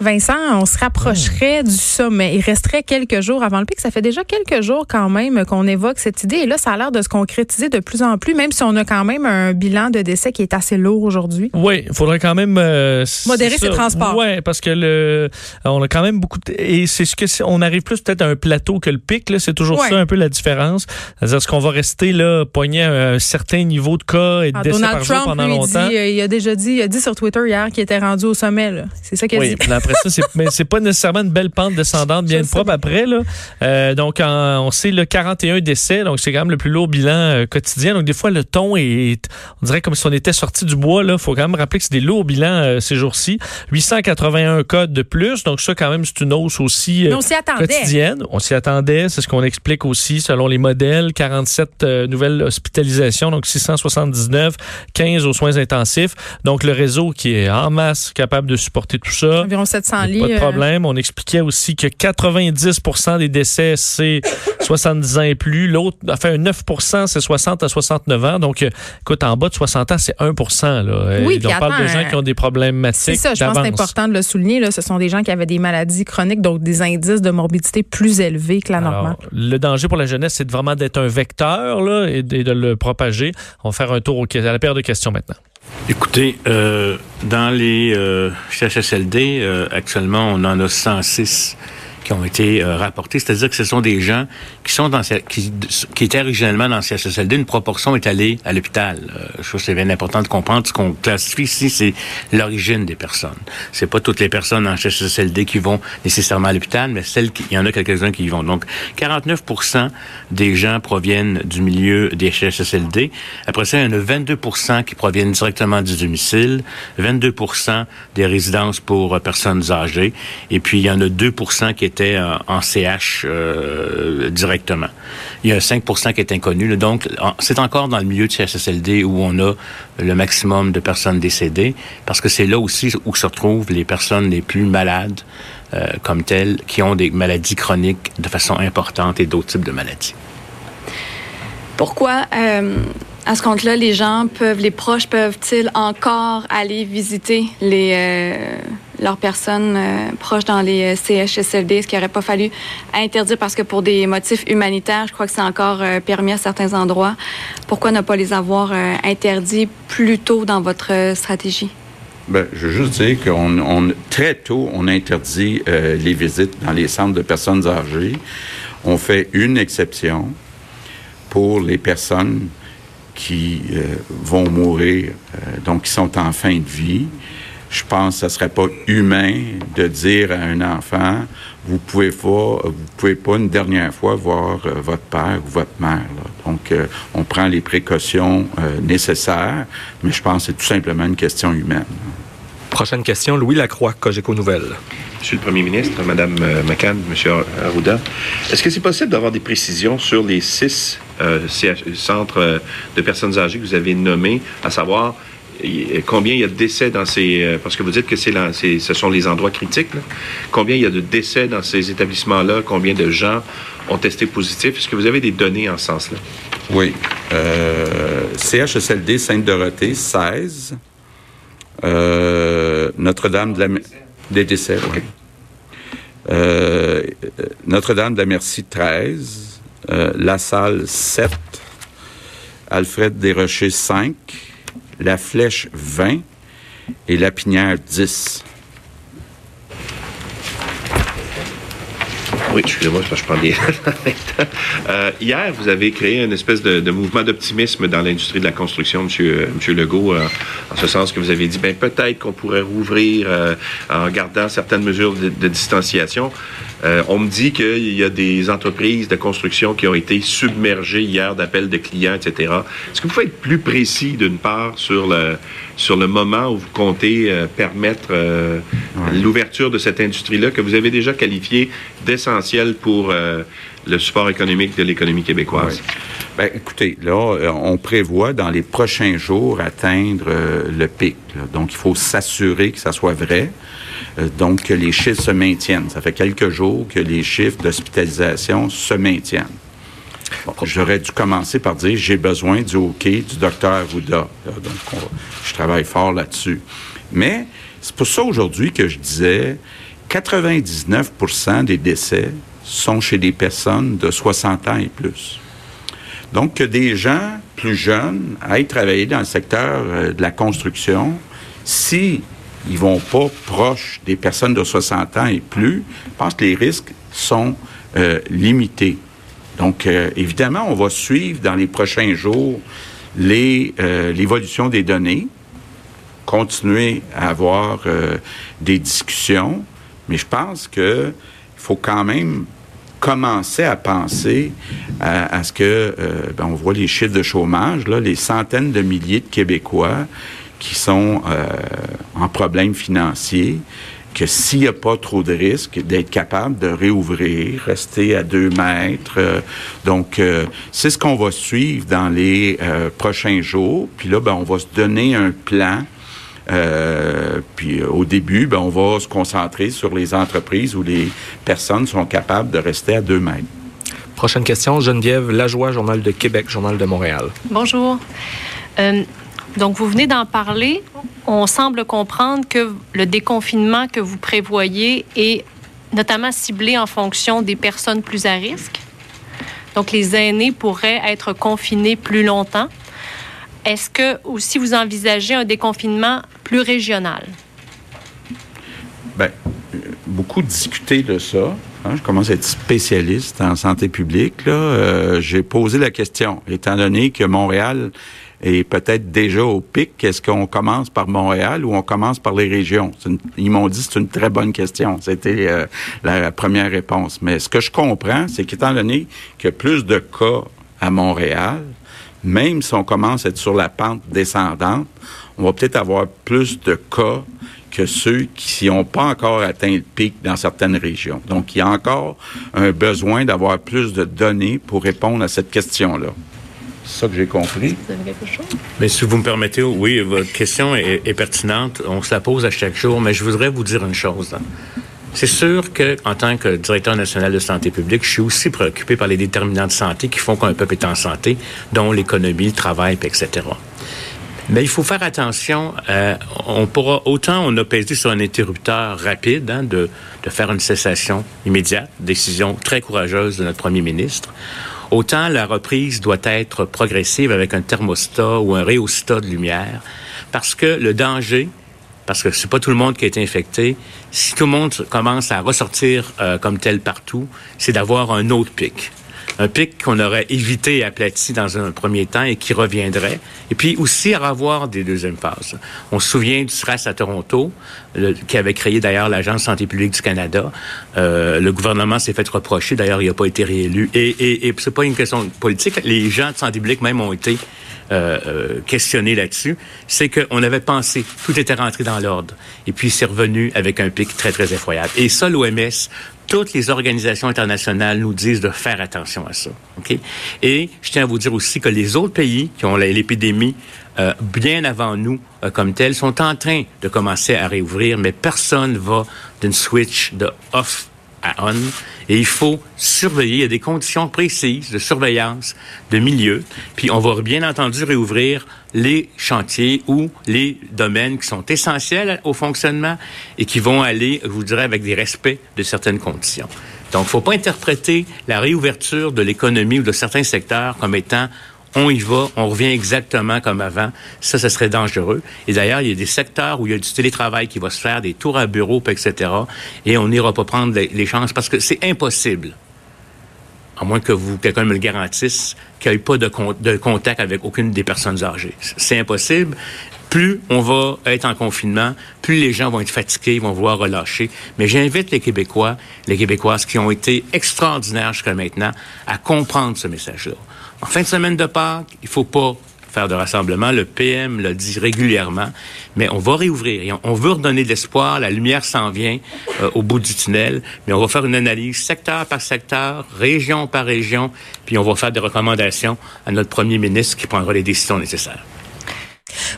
Vincent, on se rapprocherait du sommet. Il resterait quelques jours avant le pic. Ça fait déjà quelques jours quand même qu'on évoque cette idée. Et là, ça a l'air de se concrétiser de plus en plus, même si on a quand même un bilan de décès qui est assez lourd aujourd'hui. Oui, il faudrait quand même... Euh, Modérer ces transports. Oui, parce que le, on a quand même beaucoup... De, et c'est ce que on arrive plus peut-être à un plateau que le pic. C'est toujours ça un peu la différence. C'est-à-dire, est-ce qu'on va rester là, poigné à un certain niveau de cas et de ah, décès Donald par Trump, jour pendant lui, longtemps? Dit, euh, il a déjà dit, il a dit sur Twitter hier qu'il était rendu au sommet. C'est ça qu'il a dit. après ça, c'est, mais c'est pas nécessairement une belle pente descendante bien propre après. Là. Euh, donc, en, on sait le 41 décès, donc c'est quand même le plus lourd bilan euh, quotidien. Donc, des fois, le ton est, on dirait comme si on était sorti du bois. Il faut quand même rappeler que c'est des lourds bilans euh, ces jours-ci. 881 cas de plus, donc ça, quand même, c'est une hausse aussi mais on s'y attendait. quotidienne. On s'y attendait, c'est ce qu'on explique aussi selon les modèles. 47 nouvelles hospitalisations, donc 679, 15 aux soins intensifs. Donc, le réseau qui est en masse capable de supporter tout ça. Environ 700 lits. Pas de problème. On expliquait aussi que 90% des décès, c'est 70 ans et plus. L'autre, enfin, 9% c'est 60 à 69 ans. Donc, écoute, en bas de 60 ans, c'est 1 là. Oui, on parle de gens qui ont des problèmes C'est ça, je pense que c'est important de le souligner. Là. Ce sont des gens qui avaient des maladies chroniques, donc des indices de morbidité plus élevés que la normale. Le danger pour la jeunesse, c'est vraiment d'être un vecteur là, et de le propager. On va faire un tour à la paire de questions maintenant. Écoutez, euh, dans les euh, CHSLD, euh, actuellement, on en a 106 qui ont été euh, rapportés. C'est-à-dire que ce sont des gens qui sont dans qui, qui étaient originellement dans CHSLD. Une proportion est allée à l'hôpital. Euh, je trouve que c'est bien important de comprendre. Ce qu'on classifie ici, c'est l'origine des personnes. C'est pas toutes les personnes en CHSLD qui vont nécessairement à l'hôpital, mais celles qui, il y en a quelques-uns qui y vont. Donc, 49 des gens proviennent du milieu des CHSLD. Après ça, il y en a 22 qui proviennent directement du domicile, 22 des résidences pour euh, personnes âgées, et puis il y en a 2% qui étaient en CH euh, directement. Il y a 5 qui est inconnu. Donc, c'est encore dans le milieu de CHSLD où on a le maximum de personnes décédées, parce que c'est là aussi où se retrouvent les personnes les plus malades euh, comme telles, qui ont des maladies chroniques de façon importante et d'autres types de maladies. Pourquoi, euh, à ce compte-là, les gens peuvent, les proches peuvent-ils encore aller visiter les leurs personnes euh, proches dans les euh, CHSLD, ce qui n'aurait pas fallu interdire parce que pour des motifs humanitaires, je crois que c'est encore euh, permis à certains endroits. Pourquoi ne pas les avoir interdits plus tôt dans votre stratégie? Bien, je veux juste dire qu'on on, très tôt, on interdit les visites dans les centres de personnes âgées. On fait une exception pour les personnes qui vont mourir, donc qui sont en fin de vie je pense que ce serait pas humain de dire à un enfant vous pouvez pas vous pouvez pas une dernière fois voir euh, votre père ou votre mère. Donc euh, on prend les précautions euh, nécessaires, mais je pense que c'est tout simplement une question humaine. Prochaine question, Louis Lacroix, Cogeco Nouvelles. Monsieur le Premier ministre, Madame McCann, Monsieur Arruda, est-ce que c'est possible d'avoir des précisions sur les six centres de personnes âgées que vous avez nommés, à savoir combien il y a de décès dans ces... Euh, parce que vous dites que c'est ce sont les endroits critiques. Combien il y a de décès dans ces établissements-là? Combien de gens ont testé positif? Est-ce que vous avez des données en ce sens-là? Oui. Euh, CHSLD Sainte-Dorothée, 16. Euh, Notre-Dame de la... Des décès, oui. Notre-Dame de la Merci, 13. La Salle, 7. Alfred Desrochers, 5 la flèche 20 et la pinière 10. Oui, excusez-moi, je prends des euh, hier, vous avez créé une espèce de, mouvement d'optimisme dans l'industrie de la construction, M. Monsieur, Legault, euh, en ce sens que vous avez dit, ben peut-être qu'on pourrait rouvrir euh, en gardant certaines mesures de distanciation. Euh, on me dit qu'il y a des entreprises de construction qui ont été submergées hier d'appels de clients, etc. Est-ce que vous pouvez être plus précis, d'une part, sur le, sur le moment où vous comptez euh, permettre euh, l'ouverture de cette industrie-là, que vous avez déjà qualifiée d'essentielle pour le support économique de l'économie québécoise? Ben, écoutez, là, on prévoit dans les prochains jours atteindre le pic. Donc, il faut s'assurer que ça soit vrai. Euh, donc que les chiffres se maintiennent. Ça fait quelques jours que les chiffres d'hospitalisation se maintiennent. J'aurais dû commencer par dire j'ai besoin du OK du docteur Arruda. Donc, je travaille fort là-dessus. Mais c'est pour ça aujourd'hui que je disais 99% des décès sont chez des personnes de 60 ans et plus. Donc, que des gens plus jeunes aillent travailler dans le secteur euh, de la construction, si ils vont pas proche des personnes de 60 ans et plus, je pense que les risques sont euh, limités. Donc, euh, évidemment, on va suivre dans les prochains jours l'évolution des données, continuer à avoir des discussions, mais je pense qu'il faut quand même commencer à penser à, ce que, euh, ben, on voit les chiffres de chômage, là, les centaines de milliers de Québécois qui sont euh, en problème financier, que s'il n'y a pas trop de risques, d'être capable de réouvrir, rester à deux mètres. Euh, donc, c'est ce qu'on va suivre dans les prochains jours. Puis là, ben, on va se donner un plan euh, puis euh, au début, ben, on va se concentrer sur les entreprises où les personnes sont capables de rester à deux mètres. Prochaine question, Geneviève Lajoie, Journal de Québec, Journal de Montréal. Bonjour. Euh, donc, vous venez d'en parler. On semble comprendre que le déconfinement que vous prévoyez est notamment ciblé en fonction des personnes plus à risque. Donc, les aînés pourraient être confinés plus longtemps. Est-ce que aussi vous envisagez un déconfinement plus régional? Bien, beaucoup discuté de ça. Hein. je commence à être spécialiste en santé publique. Euh, j'ai posé la question, étant donné que Montréal est peut-être déjà au pic, est-ce qu'on commence par Montréal ou on commence par les régions? ils m'ont dit que c'est une très bonne question. C'était euh, la, première réponse. Mais ce que je comprends, c'est qu'étant donné qu'il y a plus de cas à Montréal, même si on commence à être sur la pente descendante, on va peut-être avoir plus de cas que ceux qui n'ont pas encore atteint le pic dans certaines régions. Donc, il y a encore un besoin d'avoir plus de données pour répondre à cette question-là. C'est ça que j'ai compris. Vous avez quelque chose? Mais si vous me permettez, oui, votre question est, est, pertinente. On se la pose à chaque jour, mais je voudrais vous dire une chose. C'est sûr que, en tant que directeur national de santé publique, je suis aussi préoccupé par les déterminants de santé qui font qu'un peuple est en santé, dont l'économie, le travail, etc. Mais il faut faire attention. Euh, on pourra autant on a pesé sur un interrupteur rapide hein, de, de faire une cessation immédiate, décision très courageuse de notre premier ministre. Autant la reprise doit être progressive avec un thermostat ou un réostat de lumière, parce que le danger, parce que c'est pas tout le monde qui été infecté. Si tout le monde commence à ressortir euh, comme tel partout, c'est d'avoir un autre pic. Un pic qu'on aurait évité et aplati dans un premier temps et qui reviendrait. Et puis aussi à avoir des deuxièmes phases. On se souvient du SRAS à Toronto, qui avait créé d'ailleurs l'Agence santé publique du Canada. Euh, le gouvernement s'est fait reprocher, d'ailleurs il n'a pas été réélu. Et, et, et c'est pas une question politique. Les gens de santé publique même ont été euh, euh, questionné là-dessus, c'est qu'on avait pensé, tout était rentré dans l'ordre. Et puis, c'est revenu avec un pic très, très effroyable. Et ça, l'OMS, toutes les organisations internationales nous disent de faire attention à ça. OK? Et je tiens à vous dire aussi que les autres pays qui ont l'épidémie euh, bien avant nous euh, comme tel sont en train de commencer à réouvrir, mais personne va d'une switch de off à on. Et il faut surveiller. Il y a des conditions précises de surveillance de milieu. Puis on va bien entendu réouvrir les chantiers ou les domaines qui sont essentiels au fonctionnement et qui vont aller, je vous dirais, avec des respects de certaines conditions. Donc, il ne faut pas interpréter la réouverture de l'économie ou de certains secteurs comme étant on y va, on revient exactement comme avant. Ça, ce serait dangereux. Et d'ailleurs, il y a des secteurs où il y a du télétravail qui va se faire, des tours à bureau, etc. Et on n'ira pas prendre les, chances parce que c'est impossible à moins que vous quelqu'un me le garantisse, qu'il n'y ait pas de, contact avec aucune des personnes âgées. C'est impossible. Plus on va être en confinement, plus les gens vont être fatigués, vont vouloir relâcher. Mais j'invite les Québécois, les Québécoises qui ont été extraordinaires jusqu'à maintenant, à comprendre ce message-là. En fin de semaine de Pâques, il faut pas faire de rassemblement. Le PM l'a dit régulièrement. Mais on va réouvrir. Et on, veut redonner de l'espoir. La lumière s'en vient euh, au bout du tunnel. Mais on va faire une analyse secteur par secteur, région par région. Puis on va faire des recommandations à notre premier ministre qui prendra les décisions nécessaires.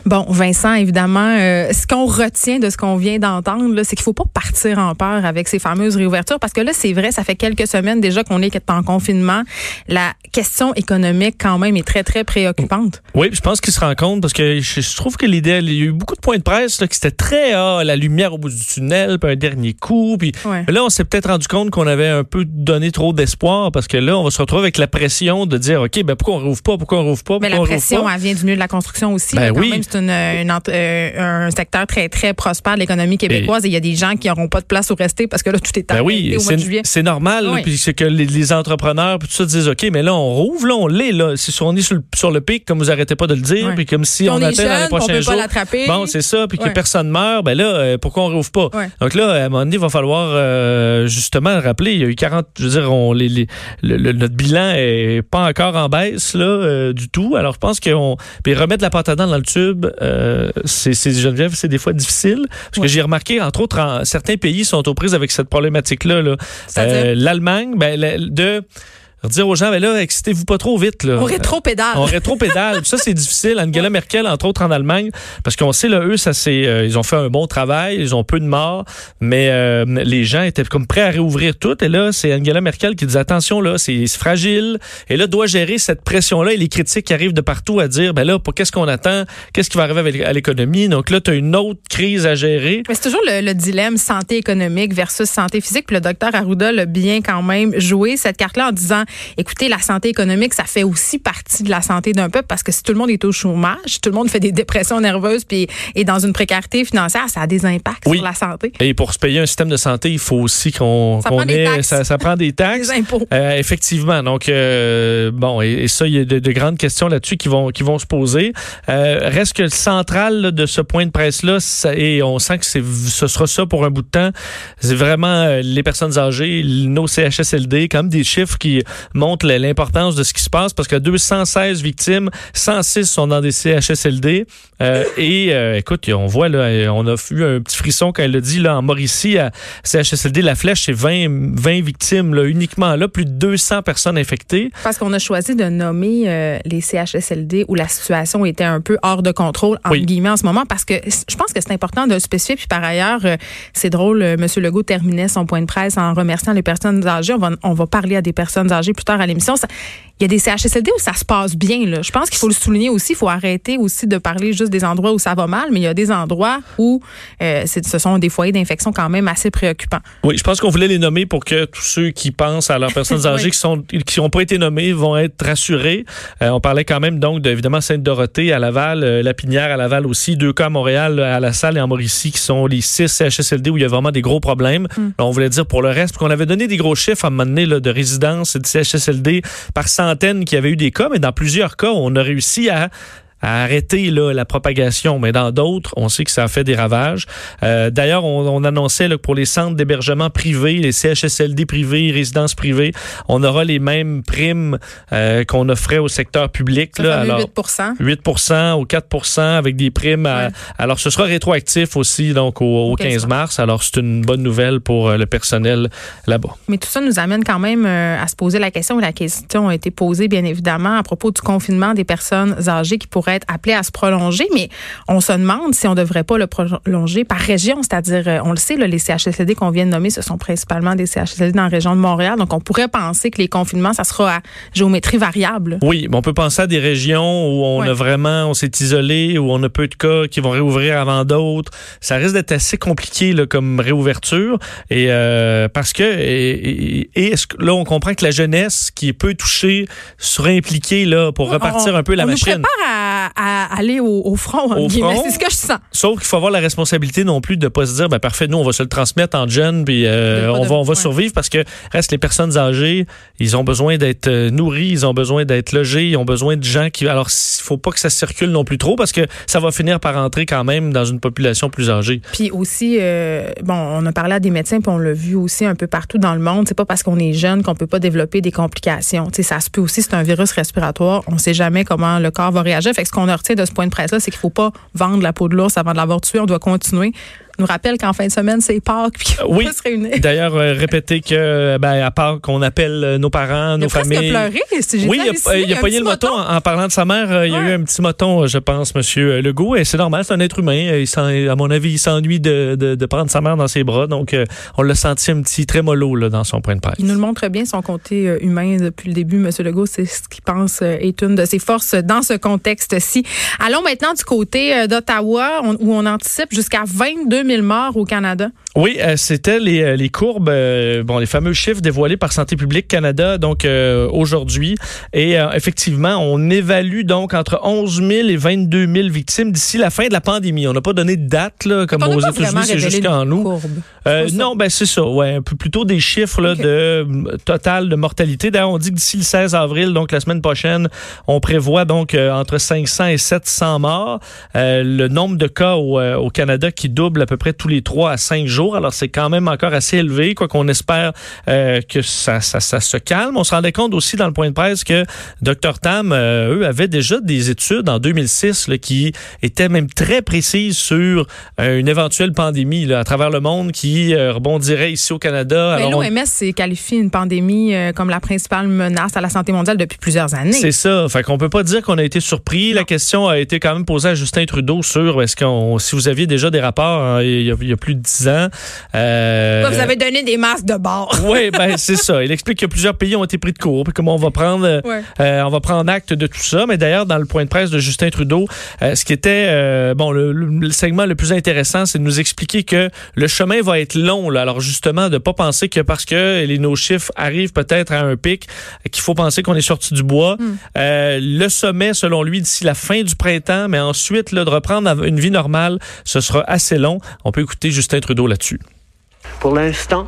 Bon, Vincent, évidemment, euh, ce qu'on retient de ce qu'on vient d'entendre, c'est qu'il faut pas partir en peur avec ces fameuses réouvertures parce que là, c'est vrai, ça fait quelques semaines déjà qu'on est en confinement. La question économique, quand même, est très, très préoccupante. Oui, je pense qu'il se rend compte parce que je, trouve que l'idée, il y a eu beaucoup de points de presse là, qui étaient très, ah, la lumière au bout du tunnel, puis un dernier coup. Puis là, on s'est peut-être rendu compte qu'on avait un peu donné trop d'espoir parce que là, on va se retrouver avec la pression de dire, OK, ben pourquoi on rouvre pas, pourquoi on rouvre pas, Mais la pression, elle vient du milieu de la construction aussi. Ben oui. C'est euh, un secteur très, très prospère de l'économie québécoise et il y a des gens qui n'auront pas de place où rester parce que là, tout est ben oui, c'est normal. Puis c'est que les, entrepreneurs, puis tout ça, disent, OK, mais là, on rouvre, là, on l'est, là. Si on est sur le, pic, comme vous arrêtez pas de le dire, puis comme si on, atteint dans les prochains jours. Bon, c'est ça, puis que personne meurt, ben là, euh, pourquoi on rouvre pas? Donc là, à un moment donné, il va falloir euh, justement rappeler, il y a eu 40, je veux dire, on, les, notre bilan est pas encore en baisse, là, du tout. Alors, je pense qu'on. Puis remettre la dents dans le tube, euh, c'est Geneviève, c'est des fois difficile. Parce que j'ai remarqué, entre autres, certains pays sont aux prises avec cette problématique-là. Là. Euh, L'Allemagne, ben, de dire aux gens, mais là, excitez-vous pas trop vite. Là. On rétro-pédale. On rétro-pédale. ça, c'est difficile. Angela Merkel, entre autres en Allemagne, parce qu'on sait, là, eux, ça c'est, euh, ils ont fait un bon travail, ils ont peu de morts, mais euh, les gens étaient comme prêts à réouvrir tout. Et là, c'est Angela Merkel qui dit, attention, là, c'est fragile. Et là, doit gérer cette pression-là et les critiques qui arrivent de partout à dire, ben là, pour qu'est-ce qu'on attend? Qu'est-ce qui va arriver à l'économie? Donc là, tu as une autre crise à gérer. Mais c'est toujours le, dilemme santé économique versus santé physique. Puis le docteur Arruda l'a bien quand même joué cette carte-là en disant, écoutez, la santé économique, ça fait aussi partie de la santé d'un peuple parce que si tout le monde est au chômage, tout le monde fait des dépressions nerveuses puis est dans une précarité financière, ça a des impacts sur la santé. Et pour se payer un système de santé, il faut aussi qu'on ait, ça, ça, prend des taxes, des impôts. Euh, effectivement. Donc euh, bon, et, ça, il y a de, grandes questions là-dessus qui vont qui vont se poser. Euh, reste que le central de ce point de presse là, et on sent que ce sera ça pour un bout de temps. C'est vraiment les personnes âgées, nos CHSLD, comme des chiffres qui montrent l'importance de ce qui se passe parce que 216 victimes, 106 sont dans des CHSLD. Euh, et euh, écoute, on voit là, on a eu un petit frisson quand elle a dit là en Mauricie à CHSLD La Flèche, c'est 20, 20 victimes là, uniquement là, plus de 200 personnes infectées. Parce qu'on a choisi de nommer euh, les CHSLD où la situation était un peu hors de contrôle en guillemets en ce moment parce que je pense que c'est important de le spécifier. Puis par ailleurs, c'est drôle, M. Legault terminait son point de presse en remerciant les personnes âgées. On va, on va parler à des personnes âgées plus tard à l'émission. Il y a des CHSLD où ça se passe bien. Là. Je pense qu'il faut le souligner aussi. Il faut arrêter aussi de parler juste des endroits où ça va mal, mais il y a des endroits où euh, ce sont des foyers d'infection quand même assez préoccupants. Oui, je pense qu'on voulait les nommer pour que tous ceux qui pensent à leurs personnes âgées qui sont qui n'ont pas été nommés vont être rassurés. Euh, on parlait quand même donc évidemment Sainte-Dorothée à Laval, euh, La Pinière à Laval aussi, deux cas à Montréal, à La Salle et en Mauricie qui sont les six CHSLD où il y a vraiment des gros problèmes. Hmm. on voulait dire pour le reste, qu'on avait donné des gros chiffres à un moment donné là, de résidence et de CHSLD par qui avaient eu des cas, mais dans plusieurs cas, on a réussi à à arrêter là, la propagation, mais dans d'autres, on sait que ça a fait des ravages. Euh, D'ailleurs, on, on, annonçait là, que pour les centres d'hébergement privés, les CHSLD privés, résidences privées, on aura les mêmes primes euh, qu'on offrait au secteur public. là, alors, 8 8 ou 4 avec des primes. alors, ce sera rétroactif aussi donc au, 15 mars. Alors, c'est une bonne nouvelle pour euh, le personnel là-bas. Mais tout ça nous amène quand même euh, à se poser la question, la question a été posée bien évidemment à propos du confinement des personnes âgées qui pourraient être appelé à se prolonger, mais on se demande si on ne devrait pas le prolonger par région, c'est-à-dire, euh, on le sait, les CHSLD qu'on vient de nommer, ce sont principalement des CHSLD dans la région de Montréal, donc on pourrait penser que les confinements, ça sera à géométrie variable. Oui, mais on peut penser à des régions où on a vraiment, on s'est isolé, où on a peu de cas qui vont réouvrir avant d'autres. Ça risque d'être assez compliqué là, comme réouverture, et euh, parce que et, là, on comprend que la jeunesse qui est peu touchée sera impliquée là pour repartir un peu la machine. Nous prépare à à, aller au, front. C'est ce que je sens. Sauf qu'il faut avoir la responsabilité non plus de ne pas se dire, ben parfait, nous, on va se le transmettre en jeune, puis euh, on, va, on va survivre parce que reste les personnes âgées, ils ont besoin d'être euh, nourris, ils ont besoin d'être logés, ils ont besoin de gens qui... Alors, il faut pas que ça circule non plus trop parce que ça va finir par entrer quand même dans une population plus âgée. Puis aussi, euh, bon, on a parlé à des médecins, puis on l'a vu aussi un peu partout dans le monde. C'est pas parce qu'on est jeune qu'on peut pas développer des complications. ça se peut aussi, c'est un virus respiratoire. On sait jamais comment le corps va réagir. Fait ce qu'on retient de ce point de presse-là, c'est qu'il ne faut pas vendre la peau de l'ours avant de l'avoir tué. On doit continuer nous rappelle qu'en fin de semaine, c'est Pâques puis qu'on Oui. va se réunir. D'ailleurs, euh, répéter que, ben, à part qu'on appelle euh, nos parents, Il nos a familles. pleuré. si j'ai Oui, il a, il a pogné le moton en, en parlant de sa mère. euh, Il y a eu un petit moton, je pense, Monsieur Legault. Et c'est normal, c'est un être humain. Euh, Il s'en- à mon avis, il s'ennuie de, de, de prendre sa mère dans ses bras. Donc, euh, on l'a senti un petit trémolo là, dans son point de presse. Il nous le montre bien, son côté euh, humain depuis le début. Monsieur Legault, c'est ce qu'il pense euh, est une de ses forces dans ce contexte-ci. Allons maintenant du côté euh, d'Ottawa, on- où on anticipe jusqu'à 22 000 morts au Canada. Oui, euh, c'était les, euh, les courbes, euh, bon, les fameux chiffres dévoilés par Santé publique Canada, donc euh, aujourd'hui. Et effectivement, on évalue donc entre 11 000 et 22 000 victimes d'ici la fin de la pandémie. On n'a pas donné de date, là, comme aux États-Unis, c'est jusqu'en ça. non, ben c'est ça, ouais, un peu plutôt des chiffres là, de total de mortalité. D'ailleurs, on dit que d'ici le 16 avril, donc la semaine prochaine, on prévoit donc entre 500 et 700 morts. Le nombre de cas au, au Canada qui double à peu près tous les 3 à 5 jours. Alors c'est quand même encore assez élevé, quoi qu'on espère euh, que ça, ça, ça se calme. On se rendait compte aussi dans le point de presse que Dr Tam, euh, eux, avaient déjà des études en 2006 là, qui étaient même très précises sur euh, une éventuelle pandémie là, à travers le monde qui rebondirait ici au Canada. L'OMS s'est qualifié une pandémie comme la principale menace à la santé mondiale depuis plusieurs années. C'est ça. Fait qu'on peut pas dire qu'on a été surpris. La question a été quand même posée à Justin Trudeau sur est-ce qu'on, si vous aviez déjà des rapports il, y a, il y a plus de 10 ans. euh, Vous avez donné des masques de bord. Oui, ben c'est ça. Il explique que plusieurs pays ont été pris de court, puis comment on va prendre, euh, Ouais. euh, on va prendre acte de tout ça. Mais d'ailleurs, dans le point de presse de Justin Trudeau, euh, ce qui était bon, le, segment le plus intéressant, c'est de nous expliquer que le chemin va être long. Là. Alors justement, de pas penser que parce que les, nos chiffres arrivent peut-être à un pic, qu'il faut penser qu'on est sorti du bois. Euh, le sommet, selon lui, d'ici la fin du printemps, mais ensuite là, de reprendre une vie normale, ce sera assez long. On peut écouter Justin Trudeau là-dessus. Pour l'instant,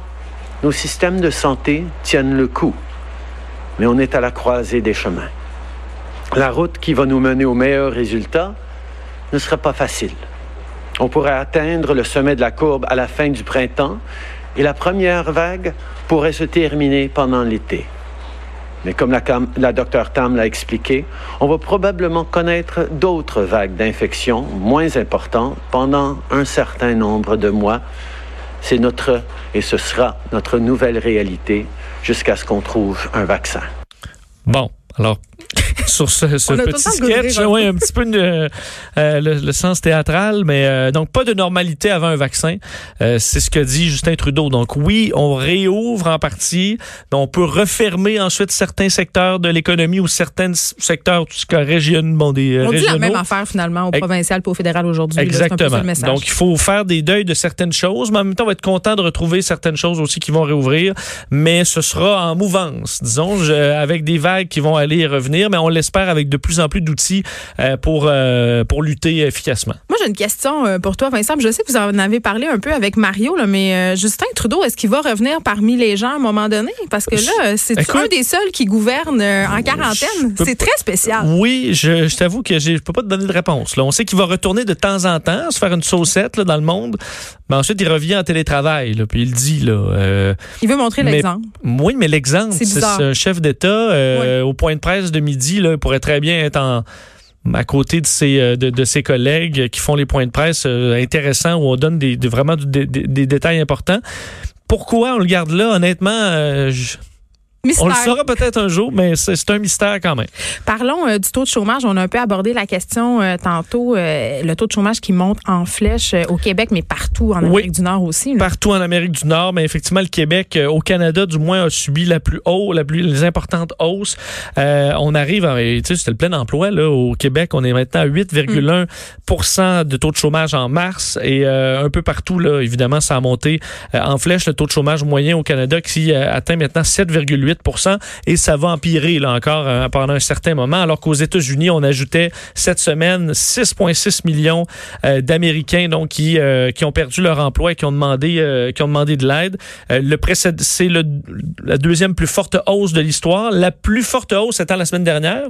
nos systèmes de santé tiennent le coup, mais on est à la croisée des chemins. La route qui va nous mener aux meilleurs résultats ne sera pas facile. On pourrait atteindre le sommet de la courbe à la fin du printemps et la première vague pourrait se terminer pendant l'été. Mais comme la, docteur Tam l'a expliqué, on va probablement connaître d'autres vagues d'infection moins importantes pendant un certain nombre de mois c'est notre, et ce sera notre nouvelle réalité jusqu'à ce qu'on trouve un vaccin. Bon, alors sur ce, ce petit sketch, rire un petit peu euh, euh, le, le sens théâtral, mais euh, donc pas de normalité avant un vaccin. Euh, c'est ce que dit Justin Trudeau. Donc oui, on réouvre en partie, mais on peut refermer ensuite certains secteurs de l'économie ou certains secteurs, tout ce qui est région, bon, des euh, On dit la régionaux. même affaire finalement au provincial et au fédéral aujourd'hui. là. Exactement. le. Donc, il faut faire des deuils de certaines choses, mais en même temps, on va être content de retrouver certaines choses aussi qui vont réouvrir. Mais ce sera en mouvance, disons, je- avec des vagues qui vont aller et revenir, mais on l'espère avec de plus en plus d'outils euh, pour, euh, pour lutter efficacement. Moi, j'ai une question euh, pour toi, Vincent. Je sais que vous en avez parlé un peu avec Mario, là, mais Justin Trudeau, est-ce qu'il va revenir parmi les gens à un moment donné? Parce que là, c'est un des seuls qui gouverne en quarantaine? C'est très spécial. Oui, je, je t'avoue que je peux pas te donner de réponse. Là. On sait qu'il va retourner de temps en temps, se faire une saucette là, dans le monde, mais ensuite il revient en télétravail, là, puis il dit là. euh, Il veut montrer l'exemple. Oui, mais l'exemple, C'est un chef d'État euh, au point de presse de midi, il pourrait très bien être à côté de ses, euh, de, ses collègues qui font les points de presse euh, intéressants où on donne vraiment des détails importants. Pourquoi on le garde là, honnêtement, euh, je- on le saura peut-être un jour, mais c'est un mystère quand même. Parlons euh, du taux de chômage. On a un peu abordé la question euh, tantôt. euh, le taux de chômage qui monte en flèche au Québec, mais partout en Oui. Amérique du Nord aussi. là. Partout en Amérique du Nord, mais effectivement, le Québec, au Canada, du moins, a subi la plus haute, la plus les importantes hausses. On arrive, à, tu sais, c'était le plein emploi là au Québec. On est maintenant à 8,1 de taux de chômage en mars et un peu partout là, évidemment, ça a monté en flèche le taux de chômage moyen au Canada qui atteint maintenant 7,8 et ça va empirer là encore euh, pendant un certain moment. Alors qu'aux États-Unis, on ajoutait cette semaine 6,6 millions euh, d'Américains donc qui euh, qui ont perdu leur emploi et qui ont demandé qui ont demandé de l'aide. Le c'est la deuxième plus forte hausse de l'histoire. La plus forte hausse étant la semaine dernière.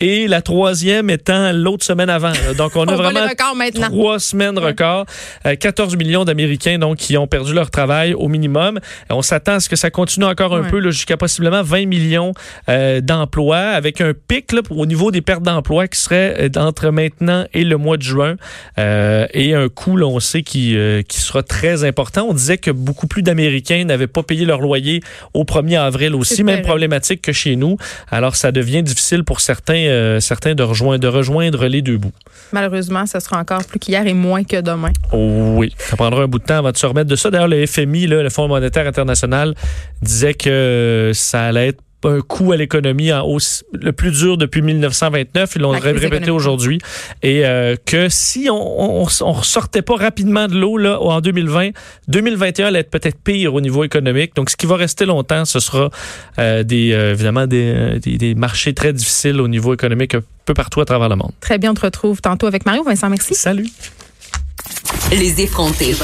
Et la troisième étant l'autre semaine avant. Donc, on, a vraiment trois semaines records. 14 millions d'Américains donc qui ont perdu leur travail au minimum. On s'attend à ce que ça continue encore un peu jusqu'à possiblement 20 millions d'emplois avec un pic là, au niveau des pertes d'emplois qui serait entre maintenant et le mois de juin et un coût, là, on sait, qui, qui sera très important. On disait que beaucoup plus d'Américains n'avaient pas payé leur loyer au 1er avril aussi, même problématique que chez nous. Alors, ça devient difficile pour certains, euh, certains de, rejoindre, de rejoindre les deux bouts. Malheureusement, ça sera encore plus qu'hier et moins que demain. oui, ça prendra un bout de temps avant de se remettre de ça. D'ailleurs, le FMI, le Fonds monétaire international, disait que ça allait être un coût à l'économie en hausse le plus dur depuis 1929. Ils l'ont répété aujourd'hui. Et euh, que si on, on, on, ressortait pas rapidement de l'eau là en 2020, 2021 allait être peut-être pire au niveau économique. Donc, ce qui va rester longtemps, ce sera euh, des euh, évidemment des, des, des, marchés très difficiles au niveau économique un peu partout à travers le monde. Très bien, on te retrouve tantôt avec Mario. Vincent, merci. Salut. Les effrontés.